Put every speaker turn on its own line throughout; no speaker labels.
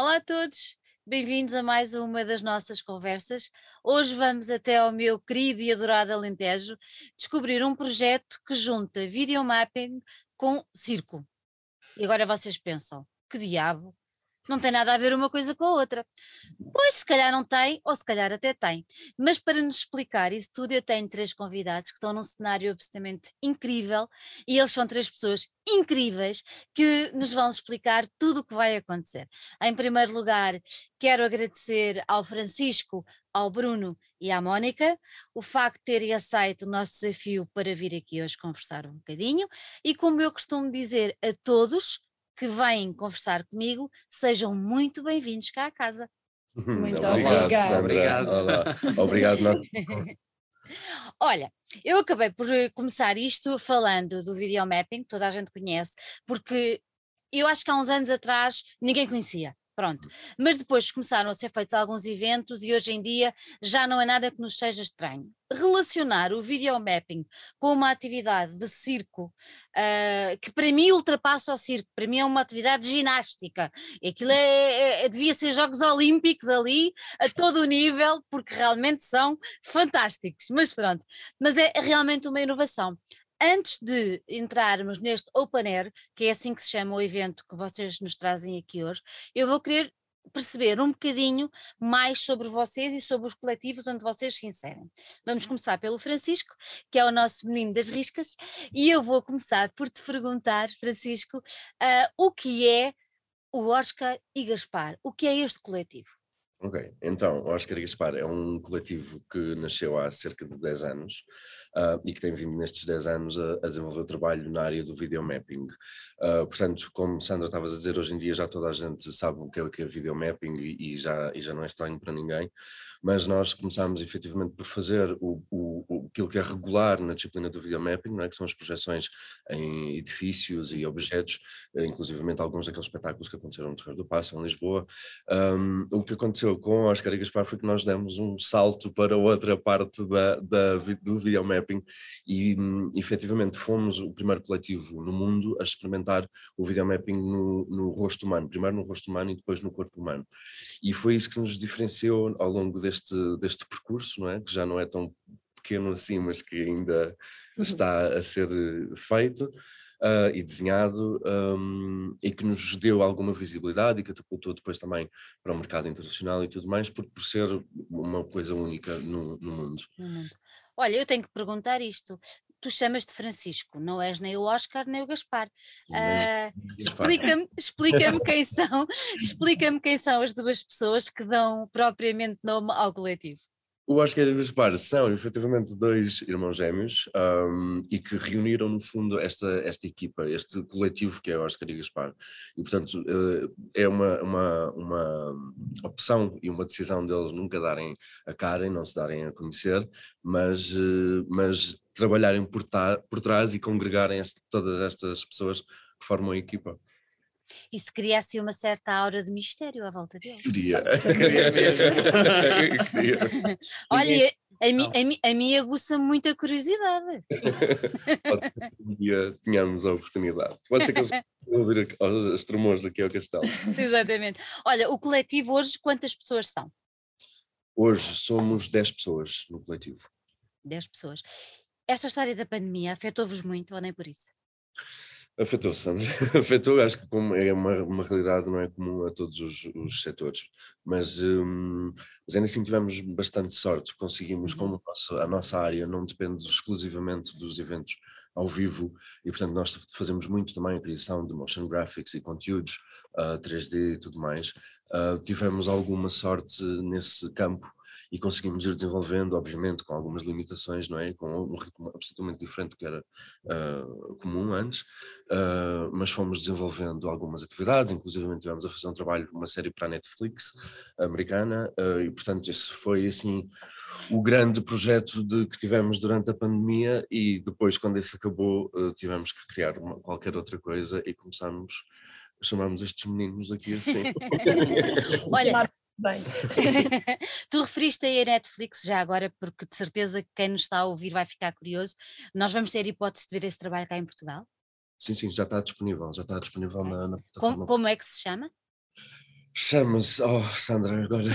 Olá a todos, bem-vindos a mais uma das nossas conversas. Hoje vamos até ao meu querido e adorado Alentejo descobrir um projeto que junta videomapping com circo. E agora vocês pensam, que diabo? Não tem nada a ver uma coisa com a outra. Pois, se calhar não tem, ou se calhar até tem. Mas para nos explicar isso tudo, eu tenho três convidados que estão num cenário absolutamente incrível e eles são três pessoas incríveis que nos vão explicar tudo o que vai acontecer. Em primeiro lugar, quero agradecer ao Francisco, ao Bruno e à Mónica o facto de terem aceito o nosso desafio para vir aqui hoje conversar um bocadinho e como eu costumo dizer a todos, que vêm conversar comigo, sejam muito bem-vindos cá à casa.
Muito obrigado. Obrigado.
Obrigado.
Olha, eu acabei por eh, começar isto falando do videomapping, que toda a gente conhece, porque eu acho que há uns anos atrás ninguém conhecia. Pronto. Mas depois começaram a ser feitos alguns eventos e hoje em dia já não é nada que nos seja estranho. Relacionar o videomapping com uma atividade de circo, uh, que para mim ultrapassa o circo, para mim é uma atividade ginástica. E aquilo é, é, é, devia ser Jogos Olímpicos ali, a todo o nível, porque realmente são fantásticos. Mas pronto, mas é realmente uma inovação antes de entrarmos neste Open Air, que é assim que se chama o evento que vocês nos trazem aqui hoje, eu vou querer perceber um bocadinho mais sobre vocês e sobre os coletivos onde vocês se inserem. Vamos começar pelo Francisco, que é o nosso menino das riscas, e eu vou começar por te perguntar, Francisco, uh, o que é o Oscar e Gaspar? O que é este coletivo?
Ok, então, Oscar Gaspar é um coletivo que nasceu há cerca de 10 anos uh, e que tem vindo nestes 10 anos a, a desenvolver trabalho na área do videomapping. Uh, portanto, como Sandra estavas a dizer, hoje em dia já toda a gente sabe o que é, o que é videomapping e, e, já, e já não é estranho para ninguém, mas nós começámos efetivamente por fazer o, o, aquilo que é regular na disciplina do videomapping, não é? que são as projeções em edifícios e objetos, eh, inclusivamente alguns daqueles espetáculos que aconteceram no Terreiro do Passo, em Lisboa. Um, o que aconteceu com Oscar e Gaspar foi que nós demos um salto para outra parte da, da do videomapping e um, efetivamente fomos o primeiro coletivo no mundo a experimentar o videomapping no, no rosto humano, primeiro no rosto humano e depois no corpo humano. E foi isso que nos diferenciou ao longo deste, deste percurso, não é? que já não é tão pequeno assim, mas que ainda uhum. está a ser feito. Uh, e desenhado um, e que nos deu alguma visibilidade e catapultou depois também para o mercado internacional e tudo mais, por, por ser uma coisa única no, no mundo.
No mundo. Olha, eu tenho que perguntar isto tu chamas-te Francisco, não és nem o Oscar nem o Gaspar. Uh, explica-me explica quem são, explica-me quem são as duas pessoas que dão propriamente nome ao coletivo.
O Oscar e o Gaspar são efetivamente dois irmãos gêmeos um, e que reuniram no fundo esta, esta equipa, este coletivo que é o Oscar e Gaspar. E portanto uh, é uma, uma, uma opção e uma decisão deles nunca darem a cara e não se darem a conhecer, mas, uh, mas trabalharem por, por trás e congregarem este, todas estas pessoas que formam a equipa.
E se criasse uma certa aura de mistério à volta deles.
Queria, queria
mesmo. Olha, a, mi, a, mi, a mim aguça muita curiosidade.
Pode ser que um dia tenhamos a oportunidade. Pode ser que eles ouvir os tremores aqui ao castelo.
Exatamente. Olha, o coletivo hoje, quantas pessoas são?
Hoje somos 10 pessoas no coletivo.
10 pessoas. Esta história da pandemia afetou-vos muito ou nem por isso?
Afetou, Sandra. Afetou, acho que como é uma, uma realidade não é comum a todos os, os setores, mas, um, mas ainda assim tivemos bastante sorte, conseguimos, como uhum. nosso, a nossa área não depende exclusivamente dos eventos ao vivo e portanto nós fazemos muito também a criação de motion graphics e conteúdos uh, ah, 3D e tudo mais, uh, tivemos alguma sorte nesse campo e conseguimos ir desenvolvendo, obviamente, com algumas limitações, não é? Com um ritmo absolutamente diferente do que era uh, comum antes, uh, mas fomos desenvolvendo algumas atividades, inclusive tivemos a fazer um trabalho, uma série para a Netflix americana, uh, e portanto esse foi assim o grande projeto de, que tivemos durante a pandemia e depois quando esse acabou tivemos que criar uma, qualquer outra coisa e começámos chamarmos estes meninos aqui assim.
Olha, Bem. tu referiste aí a Netflix já agora, porque de certeza que quem nos está a ouvir vai ficar curioso. Nós vamos ter hipótese de ver esse trabalho cá em Portugal?
Sim, sim, já está disponível, já está disponível na, na, plataforma.
Como, como, é que se chama?
Chama-se, oh Sandra, agora.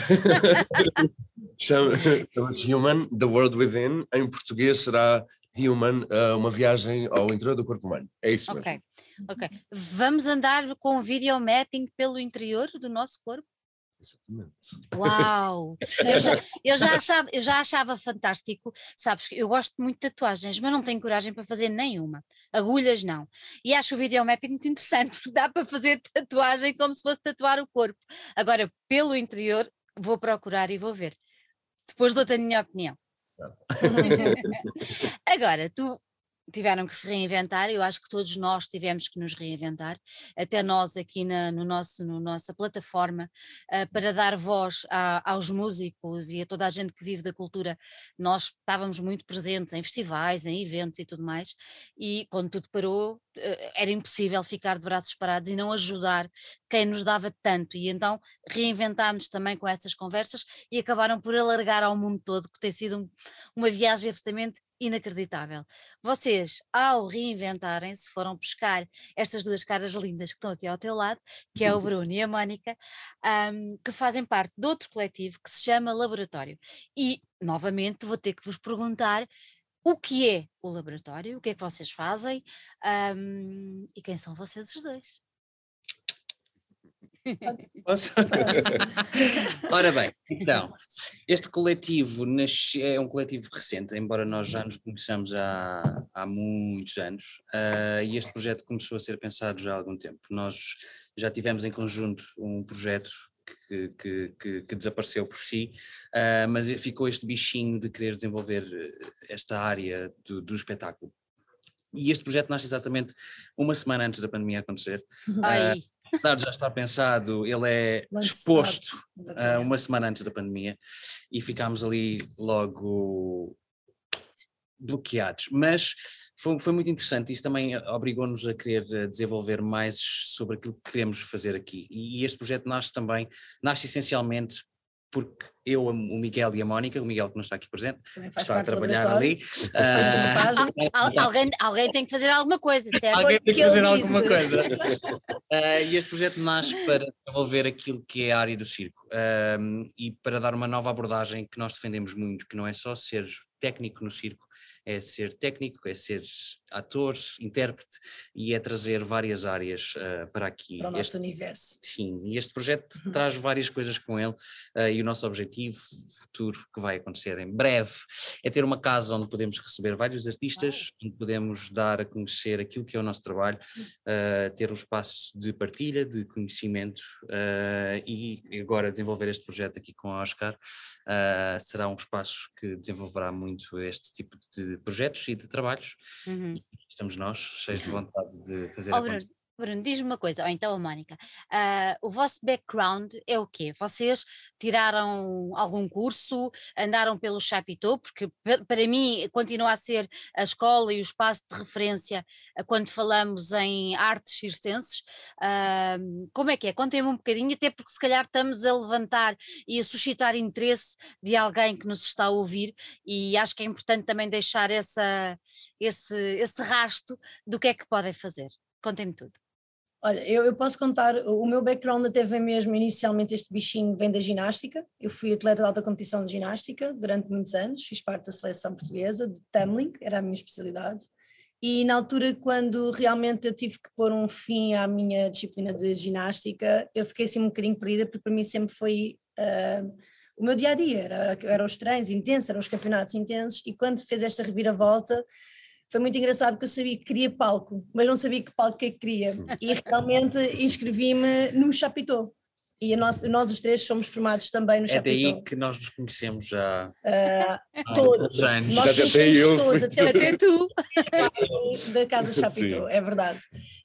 Chama-se Human, The World Within. Em português será Human, uh, uma viagem ao interior do corpo humano. É isso
mesmo. Ok, ok. Vamos andar com video mapping pelo interior do nosso corpo?
Exatamente.
Uau! Eu já, eu, já achava, eu já achava fantástico, sabes, eu gosto muito de tatuagens, mas não tenho coragem para fazer nenhuma. Agulhas não. E acho o videomapping muito interessante, porque dá para fazer tatuagem como se fosse tatuar o corpo. Agora, pelo interior, vou procurar e vou ver. Depois dou-te a minha opinião. Agora, tu tiveram que se reinventar, eu acho que todos nós tivemos que nos reinventar, até nós aqui na no nosso, no nossa plataforma, uh, para dar voz a, aos músicos e a toda a gente que vive da cultura. Nós estávamos muito presentes em festivais, em eventos e tudo mais, e quando tudo parou, era impossível ficar de braços parados e não ajudar quem nos dava tanto, e então reinventámos também com essas conversas e acabaram por alargar ao mundo todo, que tem sido um, uma viagem absolutamente inacreditável. Vocês, ao reinventarem-se, foram buscar estas duas caras lindas que estão aqui ao teu lado, que é o Bruno e a Mónica, um, que fazem parte de outro coletivo que se chama Laboratório. E, novamente, vou ter que vos perguntar o que é o laboratório, o que é que vocês fazem um, e quem são vocês os dois.
Ora bem, então, este coletivo é um coletivo recente, embora nós já nos conheçamos há, há muitos anos, uh, e este projeto começou a ser pensado já há algum tempo. Nós já tivemos em conjunto um projeto que, que, que, desapareceu por si, uh, mas ficou este bichinho de querer desenvolver esta área do, do espetáculo. E este projeto nasce exatamente uma semana antes da pandemia acontecer.
Ai. Uh,
apesar de já estar pensado, ele é Lançado. exposto uh, uma semana antes da pandemia e ficámos ali logo bloqueados. Mas foi, foi muito interessante, isso também obrigou-nos a querer eh, desenvolver mais sobre aquilo que queremos fazer aqui. E, e este projeto nasce também, nasce essencialmente porque eu, o Miguel e a Mónica, o Miguel que não está aqui presente, está a trabalhar ali.
Uh, alguém, alguém tem que fazer alguma coisa, certo?
Alguém tem que fazer alguma coisa. uh, e este projeto nasce para desenvolver aquilo que é a área do circo uh, e para dar uma nova abordagem que nós defendemos muito, que não é só ser técnico no circo, é ser técnico, é ser ator, intérprete e é trazer várias áreas uh, para aqui.
Para o nosso este, universo.
Sim, e este projeto uhum. traz várias coisas com ele uh, e o nosso objetivo futuro que vai acontecer em breve é ter uma casa onde podemos receber vários artistas, ah. onde podemos dar a conhecer aquilo que é o nosso trabalho, uh, ter um espaço de partilha, de conhecimento e agora desenvolver este projeto aqui com a Oscar será um espaço que desenvolverá muito este tipo de projetos e de trabalhos. Uhum estamos nós, cheios de vontade de fazer
oh, acontecer. Bruno, diz-me uma coisa, ou então a Mónica, uh, o vosso background é o quê? Vocês tiraram algum curso, andaram pelo Chapitou, porque para mim continua a ser a escola e o espaço de referência uh, quando falamos em artes circenses. Uh, como é que é? Contem-me um bocadinho, até porque se calhar estamos a levantar e a suscitar interesse de alguém que nos está a ouvir e acho que é importante também deixar essa, esse, esse rasto do que é que podem fazer. Contem-me tudo.
Olha, eu, eu, posso contar, o meu background até vem mesmo, inicialmente este bichinho vem da ginástica, eu fui atleta de alta competição de ginástica durante muitos anos, fiz parte da seleção portuguesa de tumbling, era a minha especialidade, e na altura quando realmente eu tive que pôr um fim à minha disciplina de ginástica, eu fiquei assim um bocadinho perdida, porque para mim sempre foi uh, o meu dia-a-dia, -dia, era, era os treinos intensos, eram os campeonatos intensos, e quando fez esta reviravolta, foi muito engraçado porque eu sabia que queria palco, mas não sabia que palco é que queria. E realmente inscrevi-me no Chapitão. E nós, nós os três somos formados também no é Chapitão.
É daí que nós nos conhecemos já
uh, todos. Anos. Nós conhecemos todos, até,
até tu.
Da Casa Chapitão, é verdade.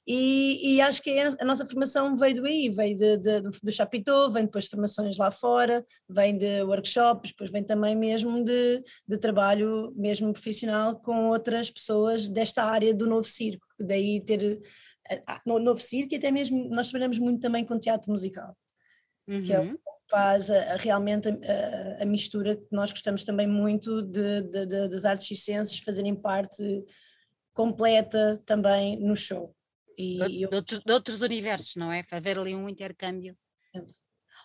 E, e, acho que a nossa formação veio daí, veio de, de, do Chapitão, vem depois de formações lá fora, vem de workshops, depois vem também mesmo de, de trabalho mesmo profissional com outras pessoas desta área do novo circo, daí ter no novo circo e até mesmo nós trabalhamos muito também com teatro musical uhum. que é o uhum. que faz a, a, realmente a, a, mistura que nós gostamos também muito de, de, de, das artes circenses fazerem parte completa também no show.
E de, outros, de outros universos, não é? Para haver ali um intercâmbio.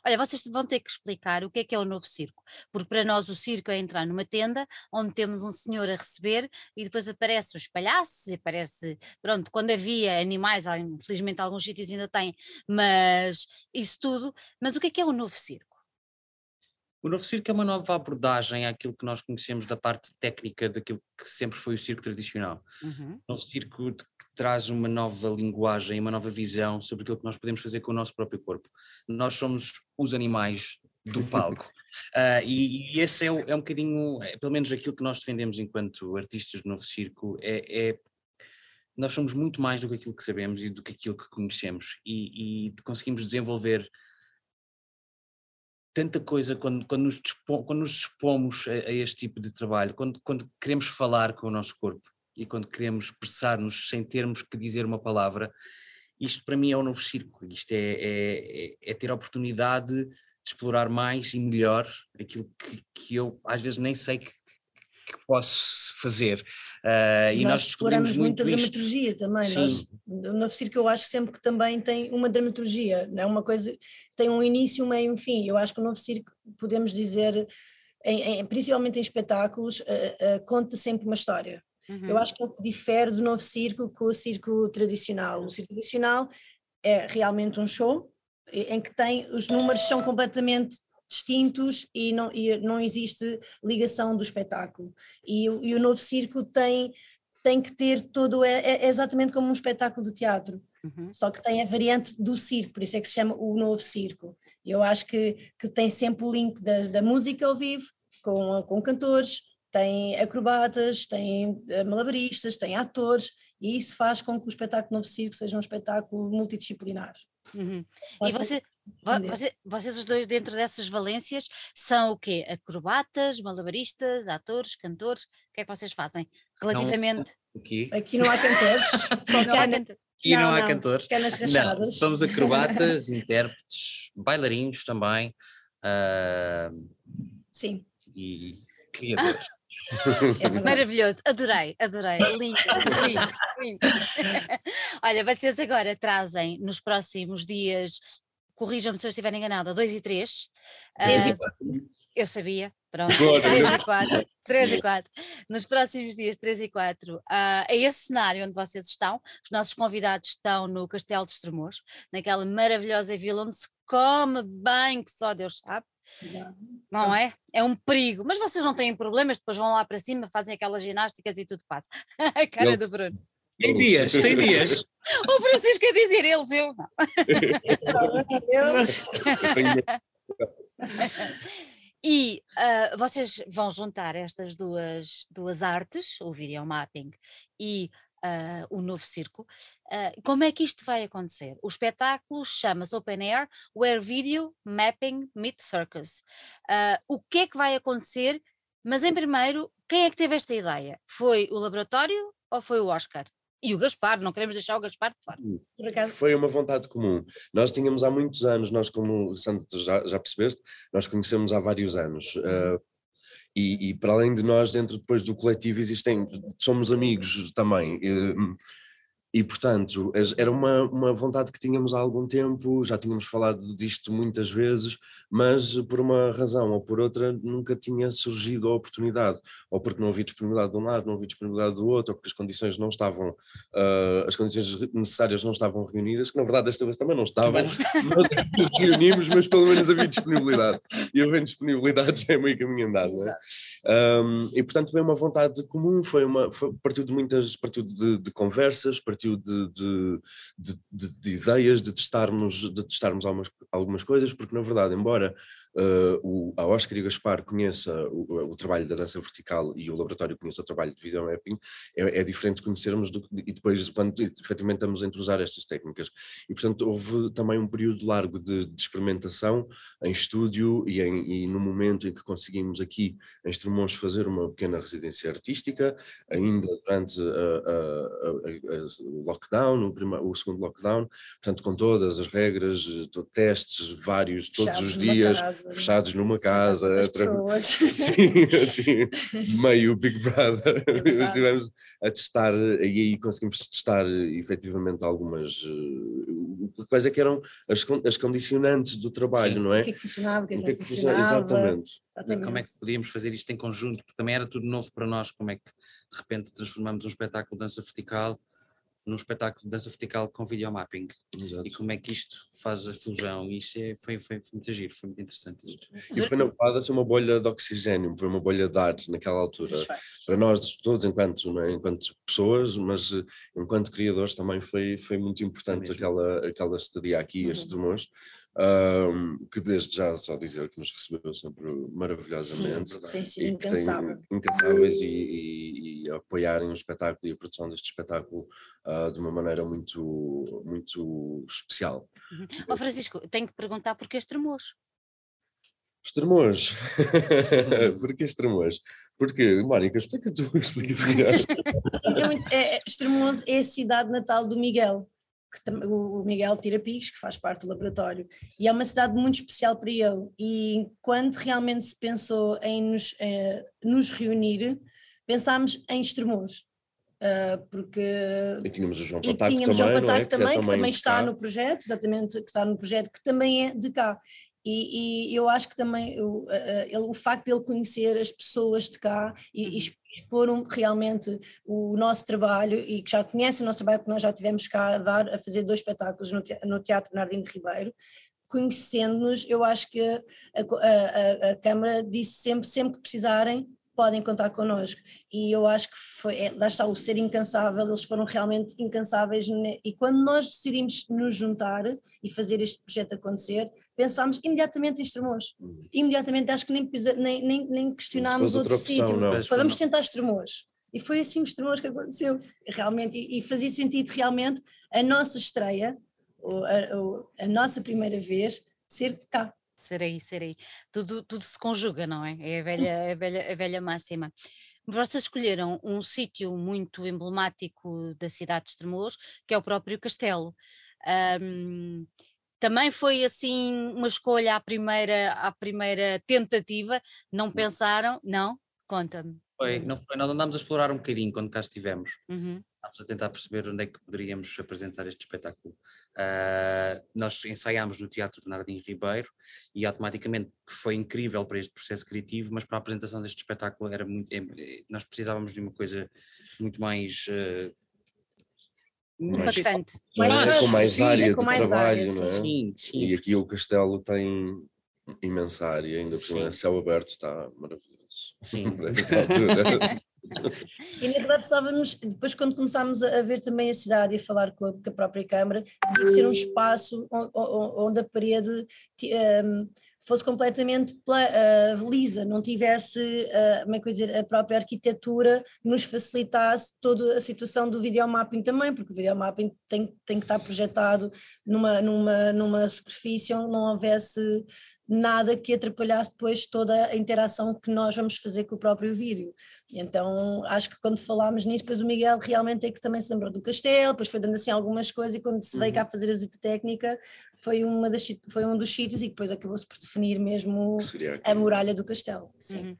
Olha, vocês vão ter que explicar o que é que é o novo circo, porque para nós o circo é entrar numa tenda onde temos um senhor a receber e depois aparecem os palhaços, e aparece, pronto, quando havia animais, infelizmente alguns sítios ainda têm, mas isso tudo. Mas o que é que é o novo circo?
O novo circo é uma nova abordagem àquilo que nós conhecemos da parte técnica daquilo que sempre foi o circo tradicional.
Uhum.
O novo circo traz uma nova linguagem, uma nova visão sobre aquilo que nós podemos fazer com o nosso próprio corpo. Nós somos os animais do palco. Uh, e, e, esse é, o, é um bocadinho, é, pelo menos aquilo que nós defendemos enquanto artistas do novo circo, é, é, nós somos muito mais do que aquilo que sabemos e do que aquilo que conhecemos e, e conseguimos desenvolver tanta coisa quando, quando, nos, dispomos, quando nos dispomos a, a, este tipo de trabalho, quando, quando queremos falar com o nosso corpo e quando queremos expressar-nos sem termos que dizer uma palavra, isto para mim é um novo circo, isto é, é, é, é, ter a oportunidade de explorar mais e melhor aquilo que, que eu às vezes nem sei que, que posso fazer. Uh, e nós, exploramos muito
a dramaturgia também. Nós, no Novo Circo eu acho sempre que também tem uma dramaturgia, não é uma coisa, tem um início, um meio, um fim. Eu acho que o Novo Circo, podemos dizer, em, em, principalmente em espetáculos, uh, uh, conta sempre uma história. Uhum. Eu acho que é o que difere do Novo Circo com o circo tradicional. O circo tradicional é realmente um show em que tem, os números são completamente distintos e não, e não existe ligação do espetáculo. E, e o novo circo tem, tem que ter todo, é, é exatamente como um espetáculo de teatro, uhum. só que tem a variante do circo, por isso é que se chama o novo circo. Eu acho que, que tem sempre o link da, da música ao vivo, com, com cantores, tem acrobatas, tem eh, malabaristas, tem atores, e isso faz com que o espetáculo Novo Circo seja um espetáculo multidisciplinar.
Uhum. E você, você, vocês os dois dentro dessas valências são o quê? Acrobatas, malabaristas, atores, cantores? O que é que vocês fazem relativamente?
Não, aqui.
aqui não há cantores, só não
há E não, não, há não, cantores.
Canas rachadas.
Não, somos acrobatas, intérpretes, bailarinos também. Uh,
Sim.
E criadores.
É Maravilhoso, adorei, adorei, lindo, lindo, lindo. Olha, vocês agora trazem nos próximos dias, corrijam-me se eu estiver enganada, 2 e 3.
3 uh, e 4.
Ah, eu sabia, pronto, 3 e 4, 3 e 4. Nos próximos dias 3 e 4, uh, é esse cenário onde vocês estão, os nossos convidados estão no Castelo de Estremoz, naquela maravilhosa vila onde se come bem, que só Deus sabe. Não é? É um perigo. Mas vocês não têm problemas, depois vão lá para cima, fazem aquelas ginásticas e tudo passa. A cara eu... do Bruno.
Tem dias, tem dias.
O Francisco a dizer eles, eu não. E uh, vocês vão juntar estas duas, duas artes, o videomapping e uh, o novo circo. Uh, como é que isto vai acontecer? O espetáculo chama-se Open Air, Where Video Mapping Meet Circus. Uh, o que é que vai acontecer? Mas em primeiro, quem é que teve esta ideia? Foi o laboratório ou foi o Oscar? E o Gaspar, não queremos deixar o Gaspar de fora.
Foi uma vontade comum. Nós tínhamos há muitos anos, nós como Santo já, já percebeste, nós conhecemos há vários anos. Uh, e, e, para além de nós, dentro depois do coletivo existem, somos amigos também. E, e, portanto, era uma, uma vontade que tínhamos há algum tempo, já tínhamos falado disto muitas vezes, mas por uma razão ou por outra nunca tinha surgido a oportunidade, ou porque não havia disponibilidade de um lado, não havia disponibilidade do outro, ou porque as condições não estavam, uh, as condições necessárias não estavam reunidas, que na verdade desta vez também não estavam, nós reunimos, mas pelo menos havia disponibilidade, e havendo disponibilidade já é meio caminho andado, não é? Um, e portanto veio uma vontade comum, foi uma, foi, partiu de muitas, partiu de, de conversas, partiu de, de, de, de, ideias, de testarmos, de testarmos algumas, algumas coisas, porque na verdade, embora uh, o, a Oscar e o Gaspar conheça o, o, trabalho da dança vertical e o laboratório conheça o trabalho de videomapping, é, é diferente conhecermos do, e depois quando efetivamente estamos a usar estas técnicas. E portanto houve também um período largo de, de experimentação em estúdio e, em, e, no momento em que conseguimos aqui em Estremoz fazer uma pequena residência artística, ainda durante o lockdown, o, primeiro, o segundo lockdown, portanto com todas as regras, testes vários, todos os dias, fechados numa casa, para-
pessoas.
Sim, assim, meio Big Brother.
É.
Estivemos a testar e aí conseguimos testar efetivamente algumas eh, coisas que eram as, as condicionantes do trabalho,
Sim.
não
O
é?
que é que funcionava, o que é que
O que é que funciona-
funcionava.
Exatamente.
Exatamente.
como é que podíamos fazer isto em conjunto, porque também era tudo novo para nós, como é que de repente transformamos um espetáculo de dança vertical num espetáculo de dança vertical com videomapping
Exato.
e como é que isto faz a fusão, e isso é, foi, foi, foi muito giro, foi muito interessante isto.
E foi na verdade assim, uma bolha de oxigênio, foi uma bolha de ar naquela altura. Para nós todos, enquanto, não é? enquanto pessoas, mas eh, enquanto criadores também foi, foi muito importante
mesmo.
aquela, aquela estadia aqui,
Uhum.
estes Tremores, ahm, que desde já só dizer que nos recebeu sempre maravilhosamente.
verdade.
Tem sido
e
incansável.
incansáveis e- e apoiarem o espetáculo e a produção deste espetáculo ah, de uma maneira muito, muito especial.
Ó Francisco, tenho que perguntar porque este tremores.
Os tremores. Porquê os tremores? Porque, Mónica, explica tu, explica tu.
É muito- é- é- Estremoso é a cidade natal do Miguel. que o Miguel tira picos, que faz parte do laboratório, e é uma cidade muito especial para ele. E quando realmente se pensou em nos, eh, nos reunir, pensámos em Estremoz, Ah, porque
E tínhamos o João
e
Pataco
tínhamos
também,
João
é?
Pataco também,
é
que também
de
está
cá.
no projeto, exatamente, que está no projeto, que também é de cá. E, e eu acho que também o, a- a- ele, o facto de ele conhecer as pessoas de cá e, e
Uhum.
exp- expor um- realmente o nosso trabalho e que já conhece o nosso trabalho, que nós já tivemos cá a, dar, a fazer dois espetáculos no Te- no Teatro Nardino Ribeiro, conhecendo-nos, eu acho que a, a- a- a Câmara disse sempre, sempre que precisarem, podem contar connosco. E eu acho que foi, é, lá está o ser incansável, eles foram realmente incansáveis. ne- E quando nós decidimos nos juntar e fazer este projeto acontecer, pensámos imediatamente em Estremoz.
Hum.
Imediatamente, acho que nem, nem, nem, nem questionámos outro
opção,
sítio.
não.
Vamos tentar Estremoz. E foi assim o Estremoz que aconteceu, realmente. E, e fazia sentido realmente a nossa estreia, a, a nossa primeira vez, ser cá.
Serei, serei. Tudo, tudo se conjuga, não é? É a velha, a velha, a velha máxima. Vocês escolheram um sítio muito emblemático da cidade de Estremoz, que é o próprio castelo. Ahm, também foi assim uma escolha à primeira, à primeira tentativa? Não pensaram? Não? Conta-me.
Foi, não foi, nós andámos a explorar um bocadinho quando cá estivemos.
Uhum.
Estávamos a tentar perceber onde é que poderíamos apresentar este espetáculo. Ah, nós ensaiámos no Teatro Bernardino Ribeiro e automaticamente que foi incrível para este processo criativo, mas para a apresentação deste espetáculo era muito, é- é- nós precisávamos de uma coisa muito mais
Mais-
Impactante.
Mais
é?
fácil,
com mais
sim,
área
com
de
mais
trabalho,
área,
não é?
Sim, sim.
E aqui o castelo tem imensa área, ainda por cima,
Sim.
céu aberto está maravilhoso.
Sim.
Esta altura.
E na verdade precisávamos, depois quando começámos a ver também a cidade e a falar com a, com a própria Câmara, tinha que ser um espaço on- on- onde a parede ti- ehm, fosse completamente pla- ah, lisa, não tivesse, ah, como é que eu dizer, a própria arquitetura nos facilitasse toda a situação do videomapping também, porque o videomapping tem, tem que estar projetado numa, numa, numa superfície onde não houvesse nada que atrapalhasse depois toda a interação que nós vamos fazer com o próprio vídeo. E então acho que quando falámos nisso, depois o Miguel realmente é que também se lembrou do castelo, depois foi dando assim algumas coisas e quando se veio
Uhum.
cá fazer a visita técnica foi, uma das, foi um dos sítios e depois acabou-se por definir mesmo a muralha do castelo. Sim.
Uhum.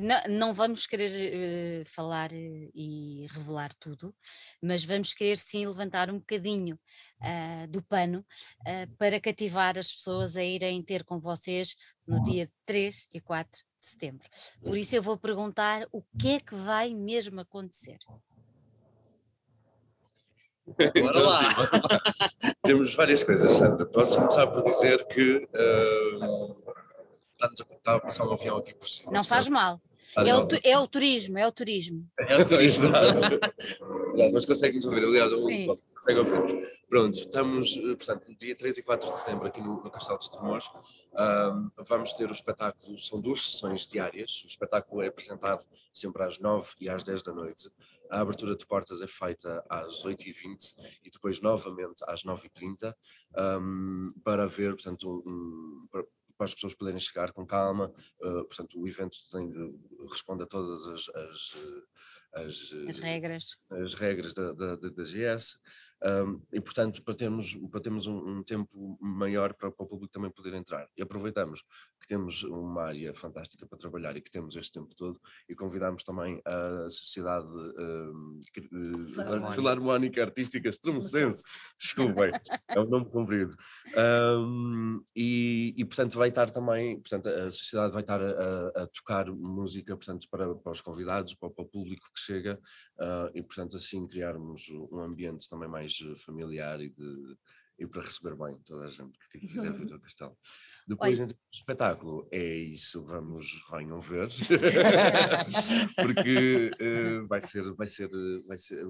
Não, não vamos querer eh, falar eh, e revelar tudo, mas vamos querer sim levantar um bocadinho ah, do pano ah, para cativar as pessoas a irem ter com vocês no dia 3 e 4 de setembro. Por isso eu vou perguntar o que é que vai mesmo acontecer.
Então,
lá.
sim, lá. Temos várias coisas, Sandra. Posso começar por dizer que ah, está-nos a- está a passar um avião aqui por cima.
Não faz mal.
Está
É o, é o turismo, é o turismo.
É o turismo.
Exato, Mas consegue-nos ouvir, aliás, o- consegue ouvir Pronto, estamos, eh, portanto, no dia 3 e 4 de setembro aqui no, no Castelo de Estremoz. Ahm, vamos ter o espetáculo, são duas sessões diárias. O espetáculo é apresentado sempre às 9 e às 10 da noite. A abertura de portas é feita às 8h20 e depois novamente às 9h30 ahm, para ver, portanto, um, para, para as pessoas poderem chegar com calma. Uh, portanto, o evento tem de, responde a todas as, as, uh, as,
As regras.
as regras da, da, da GS. Um, e portanto para termos, para termos um, um tempo maior para, para, o público também poder entrar. E aproveitamos que temos uma área fantástica para trabalhar e que temos este tempo todo e convidamos também a Sociedade um, Filarmónica. Filarmónica Artística Estremocense, desculpem, é um nome comprido. E, e, portanto vai estar também, portanto a Sociedade vai estar a, a tocar música portanto, para, para os convidados, para, para o público que chega uh, e portanto assim criarmos um ambiente também mais familiar e, de, e para receber bem toda a gente que quiser vir ao castelo. Depois, Oi. espetáculo, é isso, vamos, venham ver, porque uh, vai, ser, vai, ser, vai ser,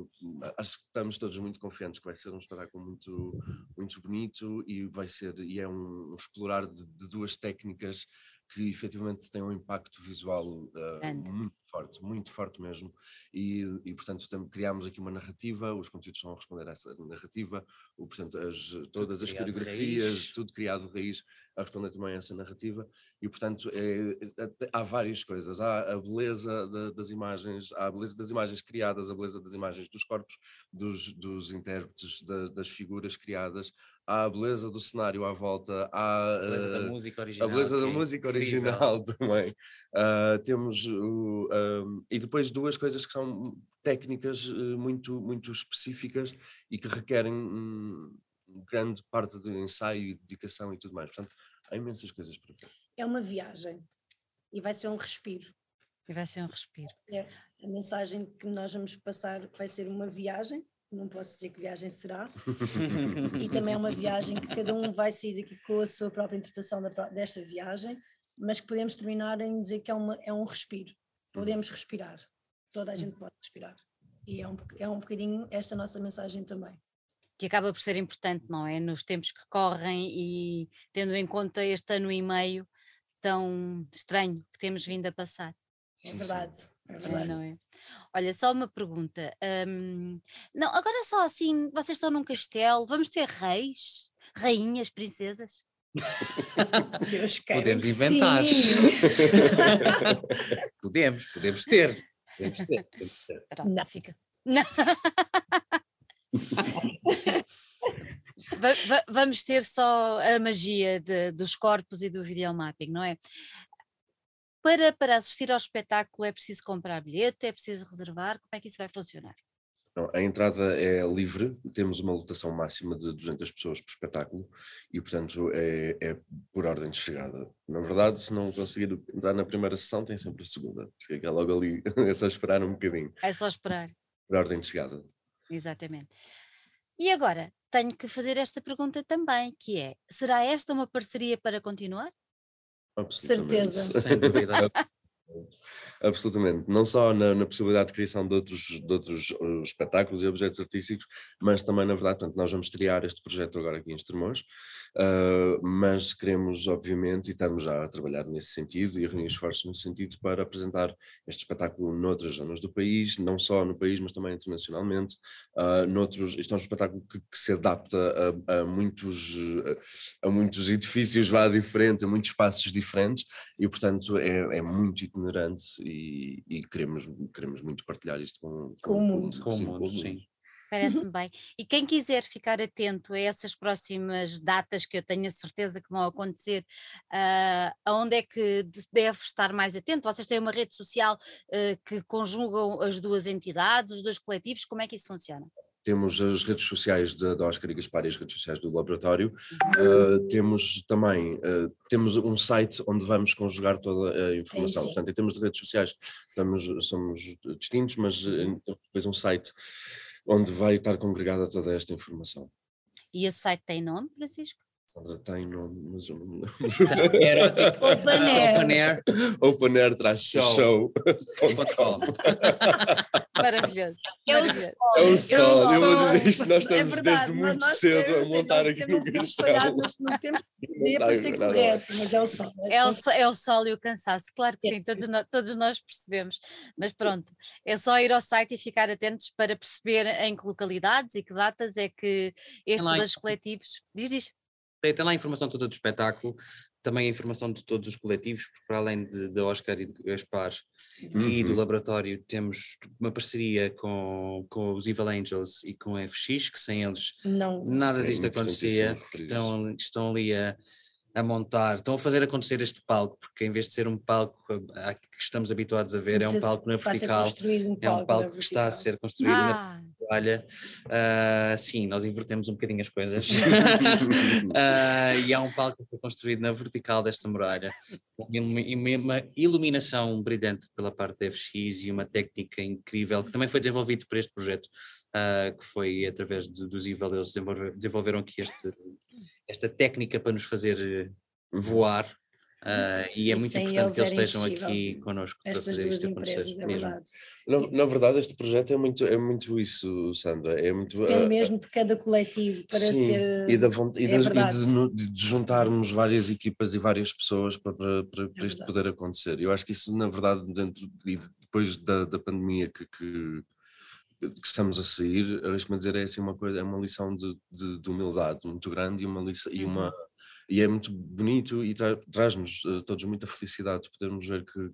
acho que estamos todos muito confiantes que vai ser um espetáculo muito, muito bonito e vai ser, e é um, um explorar de, de duas técnicas que efetivamente tem um impacto visual uh, muito forte, muito forte mesmo, e, e portanto tam, criámos aqui uma narrativa, os conteúdos são a responder a essa narrativa, o, portanto as, todas tudo as coreografias, tudo criado de raiz, a responder também a essa narrativa, e portanto é, é, há várias coisas, há a beleza de, das imagens, há a beleza das imagens criadas, a beleza das imagens dos corpos, dos, dos intérpretes, das, das figuras criadas, há a beleza do cenário à volta, há
a beleza da música original,
a beleza da é música original também. Uh, temos o, uh, e depois duas coisas que são técnicas eh, muito, muito específicas e que requerem um, grande parte de ensaio e dedicação e tudo mais. Portanto, há imensas coisas para ver.
É uma viagem e vai ser um respiro.
E vai ser um respiro.
É, a mensagem que nós vamos passar vai ser uma viagem não posso dizer que viagem será, e também é uma viagem que cada um vai sair daqui com a sua própria interpretação da, desta viagem, mas que podemos terminar em dizer que é, uma, é um respiro, podemos respirar, toda a gente pode respirar, e é um, é um bocadinho esta nossa mensagem também.
Que acaba por ser importante, não é? Nos tempos que correm e tendo em conta este ano e meio tão estranho que temos vindo a passar.
É verdade. É
verdade. Não é? Olha, só uma pergunta. Um, não, agora só assim, vocês estão num castelo, vamos ter reis, rainhas, princesas?
Deus
podemos inventar. podemos, podemos ter. Podemos ter. Podemos ter.
Pronto, não. Fica. Não. Vamos ter só a magia de, dos corpos e do videomapping, não é? para, para assistir ao espetáculo é preciso comprar bilhete, é preciso reservar? Como é que isso vai funcionar?
A entrada é livre, temos uma lotação máxima de 200 pessoas por espetáculo e, portanto, é, é, por ordem de chegada. Na verdade, se não conseguir entrar na primeira sessão, tem sempre a segunda, porque é logo ali, é só esperar um bocadinho.
É só esperar.
Por ordem de chegada.
Exatamente. E agora, tenho que fazer esta pergunta também, que é, será esta uma parceria para continuar?
Certeza.
Sem dúvida.
Absolutamente, não só na, na, possibilidade de criação de outros, de outros uh, espetáculos e objetos artísticos, mas também, na verdade, portanto, nós vamos criar este projeto agora aqui em Estremoz, uh, mas queremos, obviamente, e estamos já a trabalhar nesse sentido e a reunir esforços nesse sentido para apresentar este espetáculo noutras zonas do país, não só no país, mas também internacionalmente. Uh, noutros, isto é um espetáculo que, que se adapta a, a, muitos, a muitos edifícios lá diferentes, a muitos espaços diferentes, e, portanto, é, é muito itinerante e, e, queremos, queremos muito partilhar isto com,
com, com o mundo.
Com, sim, o mundo, sim.
Parece-me bem. E quem quiser ficar atento a essas próximas datas que eu tenho a certeza que vão acontecer, uh, aonde é que deve estar mais atento? Vocês têm uma rede social uh, que conjugam as duas entidades, os dois coletivos, como é que isso funciona?
temos as redes sociais da, Oscar e Gaspar e as redes sociais do laboratório, uh, temos também uh, temos um site onde vamos conjugar toda a informação, é portanto em termos de redes sociais estamos, somos distintos, mas uh, depois um site onde vai estar congregada toda esta informação.
E esse site tem nome, Francisco?
Sandra tem nome, mas eu não me lembro.
Open Air.
Open Air.
Open Air traz show.
Maravilhoso.
É o
sol.
É o sol. Eu vou dizer isto, nós é estamos é desde muito cedo a montar aqui no
castelo. Não temos que dizer para ser correto, mas é o sol.
É o, é o sol e o cansaço, claro que sim, todos nós, todos nós percebemos. Mas pronto, é só ir ao site e ficar atentos para perceber em que localidades e que datas é que estes dois coletivos. Diz, diz
tem lá a informação toda do espetáculo. também a informação de todos os coletivos, porque para além de, de Oscar e de Gaspar e do
Uhum.
laboratório, temos uma parceria com, com os Evil Angels e com a FX, que sem eles
Não,
nada
É
disto acontecia.
importantíssimo referir isso.
Estão, estão ali a, a montar, estão a fazer acontecer este palco, porque em vez de ser um palco a- a que estamos habituados a ver,
Tem
é
de
um palco na vertical.
um
É um
palco
palco que está a ser construído na
Ah,
toalha. Ah, sim, nós invertemos um bocadinho as coisas. Ah, e há um palco a ser construído na vertical desta muralha, com e uma iluminação brilhante pela parte da FX e uma técnica incrível que também foi desenvolvido por este projeto, ah, que foi através de- dos Evil, eles desenvolver- desenvolveram aqui este, esta técnica para nos fazer eh, voar. ah, e é
E
muito importante que eles estejam aqui connosco para
Estas
fazer
duas
isto acontecer
empresas, é
mesmo.
verdade.
Na, na verdade, este projeto é muito, é muito isso, Sandra. É muito.
Depende
ah,
mesmo de cada coletivo para
Sim,
ser.
e, da, von- e
é
das- e de, de- de juntarmos várias equipas e várias pessoas para, para, para- para isto
verdade.
poder acontecer. Eu acho que isso, na verdade, dentro e depois da, da pandemia que, que, que estamos a sair, deixa-me dizer, é assim uma coisa, é uma lição de, de, de humildade muito grande e uma lição, e uma e é muito bonito e tra- traz-nos eh, todos muita felicidade de podermos ver que,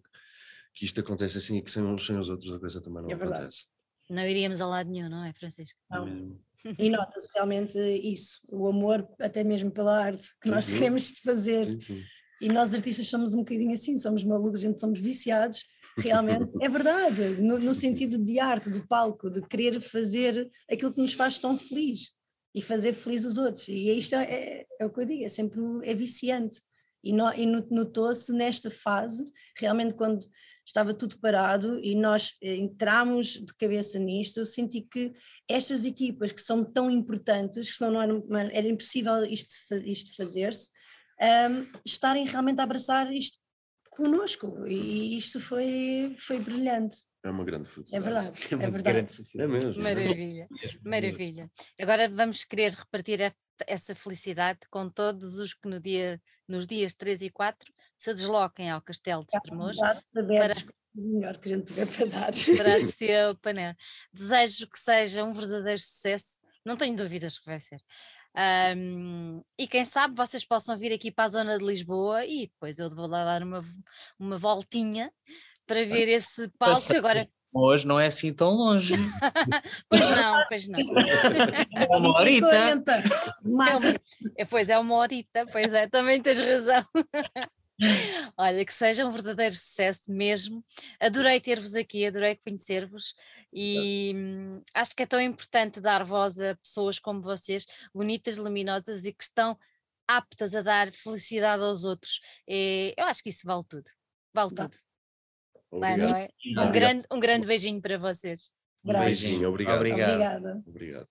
que isto acontece assim e que sem uns sem os outros a coisa também não
É verdade.
acontece.
não iríamos a lado nenhum, não é, Francisco?
Não. E nota-se realmente isso, o amor até mesmo pela arte que nós
Sim.
queremos fazer.
Sim, sim.
E nós artistas somos um bocadinho assim, somos malucos, a gente somos viciados, realmente. É verdade, no, no sentido de arte, de palco, de querer fazer aquilo que nos faz tão feliz e fazer feliz os outros. E isto é, é, é o que eu digo, é sempre é viciante. E, no- e no- notou-se nesta fase, realmente quando estava tudo parado e nós eh, entramos de cabeça nisto, eu senti que estas equipas que são tão importantes, que senão não era, não era- impossível isto, isto fazer-se, ahm, estarem realmente a abraçar isto connosco e isto foi, foi brilhante,
É uma grande
é
felicidade.
verdade,
uma
é
grande
verdade.
É mesmo.
Maravilha, maravilha. Agora vamos querer repartir a- essa felicidade com todos os que no dia, nos dias 3 e 4 se desloquem ao Castelo de Estremoz
abertos, o melhor que a gente tiver para dar.
para assistir ao painel. Desejo que seja um verdadeiro sucesso, não tenho dúvidas que vai ser. Ahm, e quem sabe vocês possam vir aqui para a zona de Lisboa e depois eu vou lá dar uma, uma voltinha para ver esse palco que agora.
Hoje não é assim tão longe.
Pois não, pois não.
É uma horita.
40,
É uma- é, pois é uma horita, pois é, também tens razão. Olha, que seja um verdadeiro sucesso mesmo. Adorei ter-vos aqui, adorei conhecer-vos e hum, acho que é tão importante dar voz a pessoas como vocês, bonitas, luminosas e que estão aptas a dar felicidade aos outros. É, eu acho que isso vale tudo. Vale tudo. É,
Obrigado.
é? Um, grande, um grande beijinho para vocês.
Um beijinho, obrigado.
Obrigado.
Obrigada.
Obrigado.